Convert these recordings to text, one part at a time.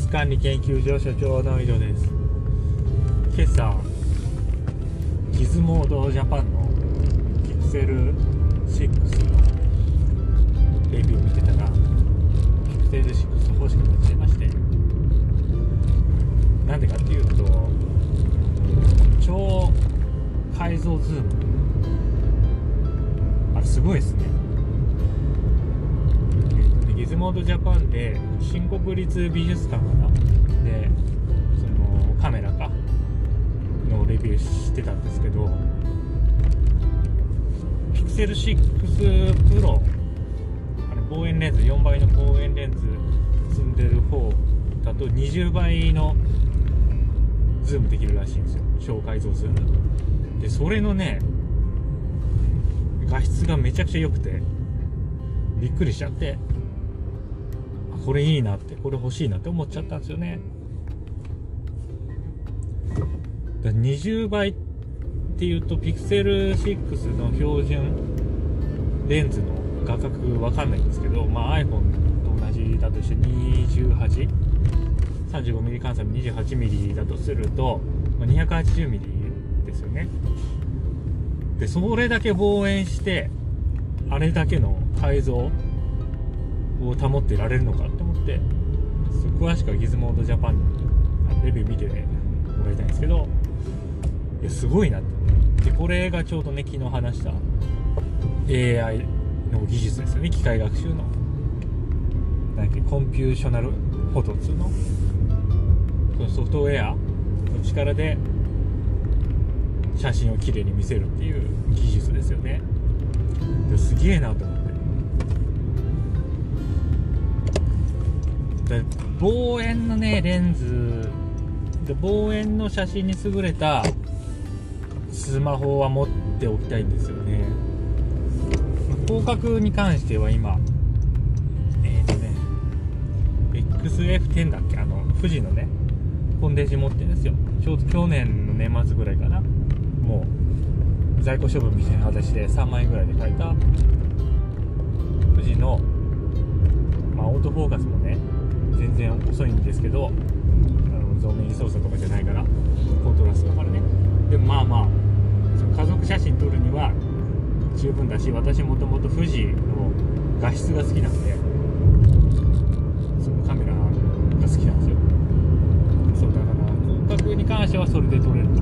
ス管理研究所所長の井戸です。今朝ギズモードジャパンのピクセル6のレビュー見てたらピクセル6欲しくなっちゃいましてなんでかっていうと超解像ズーム。あれすごいですね。モードジャパンで新国立美術館かな？でそのカメラか？のレビューしてたんですけどピクセル6プロあれ望遠レンズ4倍の望遠レンズ積んでる方だと20倍のズームできるらしいんですよ。超解像ズーム。でそれのね画質がめちゃくちゃ良くてびっくりしちゃって。これいいなってこれ欲しいなって思っちゃったんですよねだ20倍っていうとピクセル6の標準レンズの画角わかんないんですけど、まあ、iPhone と同じだとして 28?35mm 換算 28mm だとすると、280mm ですよねでそれだけ望遠してあれだけの解像を保ってられるのかって思って詳しくはギズモードジャパンにレビュー見てもらいたいんですけどいやすごいなってでこれがちょうどね昨日話した AI の技術ですよね。機械学習の。なんだっけコンピューショナルフォト2のそのソフトウェアの力で写真をきれいに見せるっていう技術ですよね。ですげえなと思って。で望遠のねレンズ。で望遠の写真に優れたスマホは持っておきたいんですよね。広角に関しては今えっ、ー、とね XF10 だっけ？あの富士のねコンデジ持ってるんですよ。ちょうど去年の年末ぐらいかな。もう在庫処分みたいな形で3万円ぐらいで買えた。富士のまあオートフォーカスもね全然遅いんですけどあの増面操作とかじゃないからコントラストだからね。でもまあまあその家族写真撮るには十分だし私もともと富士の画質が好きなんでそのカメラが好きなんですよ。そうだから広角に関してはそれで撮れる。と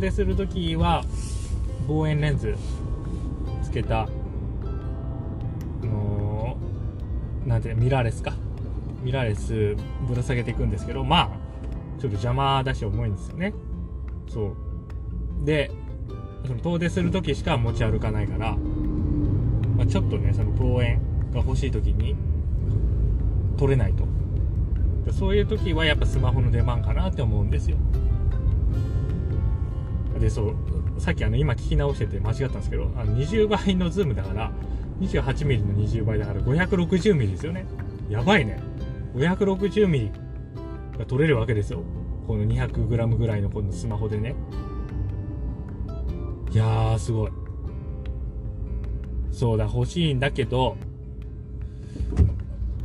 出するときは望遠レンズつけたあのーなんてミラーレスか。ミラーレスぶら下げていくんですけどまあちょっと邪魔だし重いんですよね。そう。でその遠出するときしか持ち歩かないから、まあ、ちょっとねその望遠が欲しいときに取れないと。そういう時はやっぱスマホの出番かなって思うんですよ。でそうさっきあの今聞き直してて間違ったんですけどあの20倍のズームだから 28mm の20倍だから 560mm ですよね。やばいね。560mm が撮れるわけですよ。この 200g ぐらいのこのスマホでね。いやーすごい。そうだ欲しいんだけど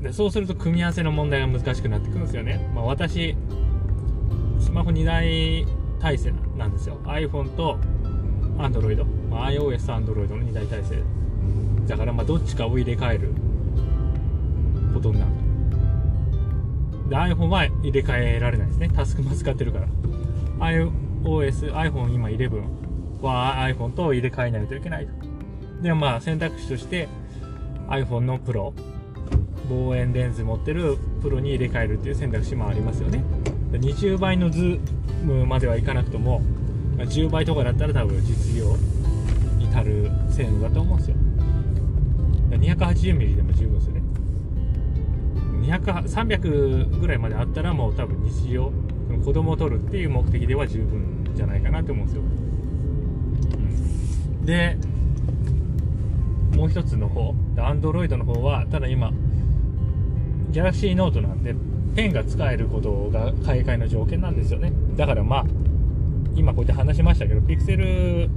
でそうすると組み合わせの問題が難しくなってくるんですよね、まあ、私スマホ2台体制なんなんですよ。iPhone と Android、まあ、iOS と Android の2台体制。だからまあどっちかを入れ替えるどんなる。で iPhone は入れ替えられないですね。タスクも使ってるから。iOS、iPhone 今11は iPhone と入れ替えないといけないと。で、まあ選択肢として iPhone のプロ、望遠レンズ持ってるプロに入れ替えるっていう選択肢もありますよね。20倍のズまではいかなくとも、10倍とかだったら多分実用に足る性能だと思うんですよ。280mm でも十分ですよね。200 300ぐらいまであったらもう多分日常子供を取るっていう目的では十分じゃないかなと思うんですよ、うん、でもう一つの方 Android の方はただ今 Galaxy Note なんでペンが使えることが買い替えの条件なんですよね。だからまあ今こうやって話しましたけど Pixel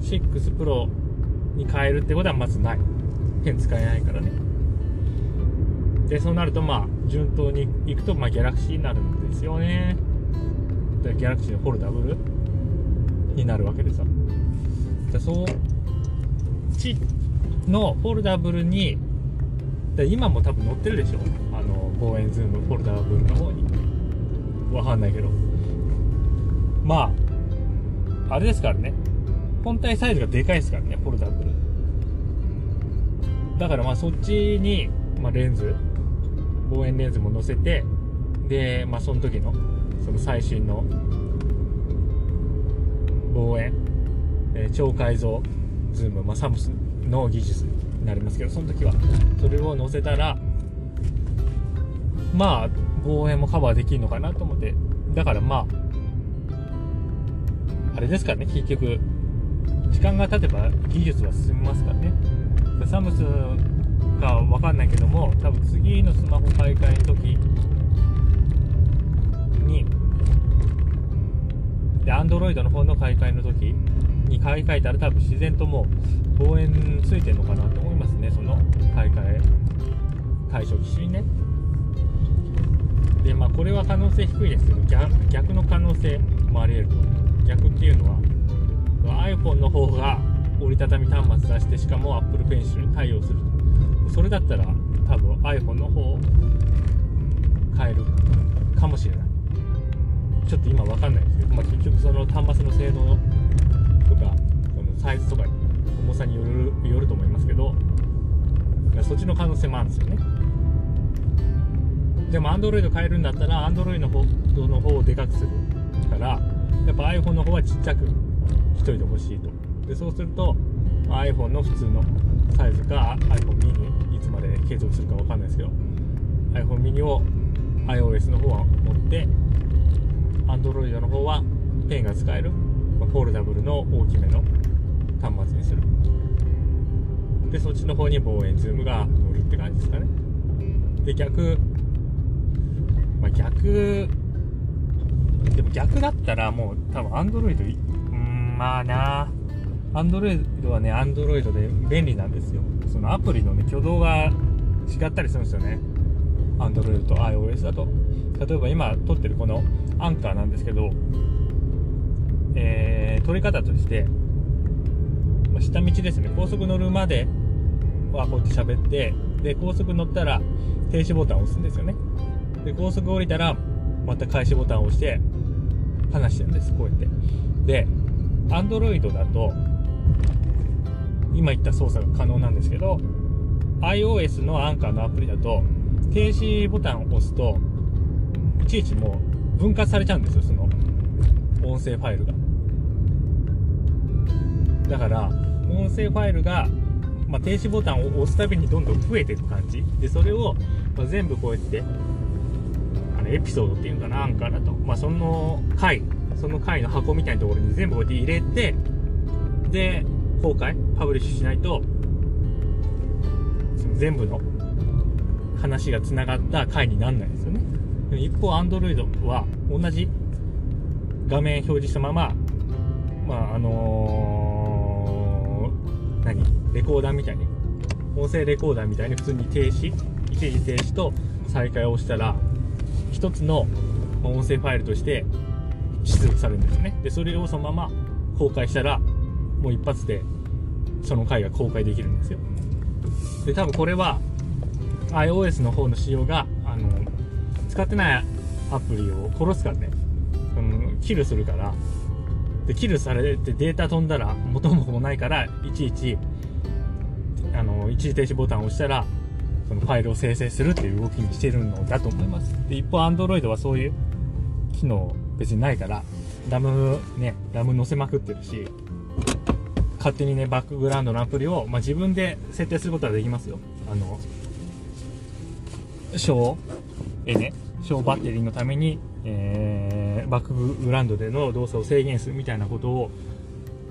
6 Pro に変えるってことはまずない。ペン使えないからね。でそうなるとまあ順当にいくとまあギャラクシーになるんですよね。でギャラクシーのフォルダブルになるわけでさでそっちのフォルダブルにで今も多分載ってるでしょ。望遠ズームフォルダブルの方に。わかんないけど。まああれですからね。本体サイズがでかいですからねフォルダブルだからまあそっちに、まあ、レンズ。望遠レンズも載せてで、まあ、その時のその最新の望遠、えー、超解像ズーム、まあ、サムスンの技術になりますけどその時は。それを載せたらまあ望遠もカバーできるのかなと思って。だからまああれですからね。結局時間が経てば技術は進みますからね。サムスンかわかんないけども多分次のスマホ買い替えの時にで Android の方の買い替えの時に買い替えたら多分自然ともう望遠ついてるのかなと思いますね。その買い替え対象機種にね。でまあこれは可能性低いですけど逆逆の可能性もあり得ると。逆っていうのは iPhone の方が折りたたみ端末出してしかも Apple Pencil に対応すると。それだったら多分 iPhone の方を変えるかもしれない。ちょっと今分かんないですけど、まあ、結局その端末の性能とかそのサイズとか重さによるよると思いますけどそっちの可能性もあるんですよね。でも Android 変えるんだったら Android の方の方をでかくするからやっぱ iPhone の方はちっちゃくしといてほしいと。でそうすると iPhone の普通のサイズか iPhone mini いつまで継続するか分かんないですけど iPhone mini を iOS の方は持って Android の方はペンが使える、まあ、フォルダブルの大きめの端末にする。でそっちの方に望遠ズームが乗るって感じですかね。で逆まあ逆でも逆だったらもう多分 Android うんまあなアンドロイドはね、アンドロイドで便利なんですよ。そのアプリのね、挙動が違ったりするんですよね。アンドロイドと iOS だと。例えば今撮ってるこのアンカーなんですけど、えー、撮り方として、ま下道ですね、高速乗るまではこうやって喋って、で、高速乗ったら停止ボタンを押すんですよね。で、高速降りたら、また開始ボタンを押して話してるんです、こうやって。で、Android だと、今言った操作が可能なんですけど iOS のアンカーのアプリだと停止ボタンを押すといちいちもう分割されちゃうんですよその音声ファイルがだから音声ファイルが、まあ、停止ボタンを押すたびにどんどん増えていく感じでそれを、まあ、全部こうやってエピソードっていうかなアンカーだと、まあ、その回その回の箱みたいなところに全部こうやって入れてで公開パブリッシュしないとその全部の話がつながった回にならないですよね。一方 Android は同じ画面表示したまままああのー、何？レコーダーみたいに音声レコーダーみたいに普通に停止一時停止と再開をしたら一つの音声ファイルとして出力されるんですよね。でそれをそのまま公開したらもう一発でその回が公開できるんですよ。で多分これは iOS の方の仕様があの使ってないアプリを殺すからね、うん、キルするから。でキルされてデータ飛んだら元も子もないからいちいちあの一時停止ボタンを押したらそのファイルを生成するっていう動きにしてるのだと思います。で一方 Android はそういう機能別にないからラムねラム載せまくってるし勝手にねバックグラウンドのアプリを、まあ、自分で設定することはできますよ。あの小えね小バッテリーのためにえー、バックグラウンドでの動作を制限するみたいなことを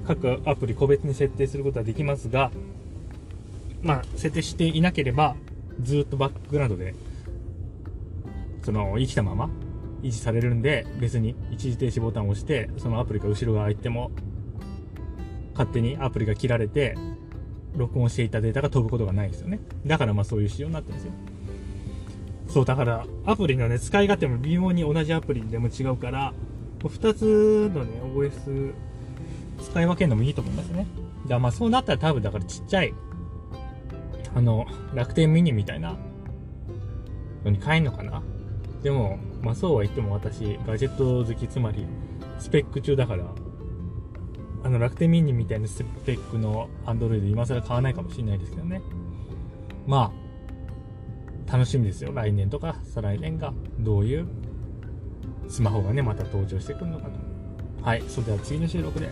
各アプリ個別に設定することはできますが、まあ、設定していなければずっとバックグラウンドでその生きたまま維持されるんで別に一時停止ボタンを押してそのアプリが後ろ側行っても勝手にアプリが切られて録音していたデータが飛ぶことがないですよねだからまあそういう仕様になってるんですよそう、だから、アプリのね、使い勝手も微妙に同じアプリでも違うから、2つのね、OS 使い分けるのもいいと思いますね。だからまあそうなったら多分だからちっちゃい、あの、楽天ミニみたいなのに変えんのかな？でも、まあそうは言っても私、ガジェット好き、つまり、スペック中だから、あの楽天ミニみたいなスペックの Android 今更買わないかもしれないですけどね。まあ、楽しみですよ。来年とか再来年がどういうスマホがね、また登場してくるのかと。はい。それでは次の収録で。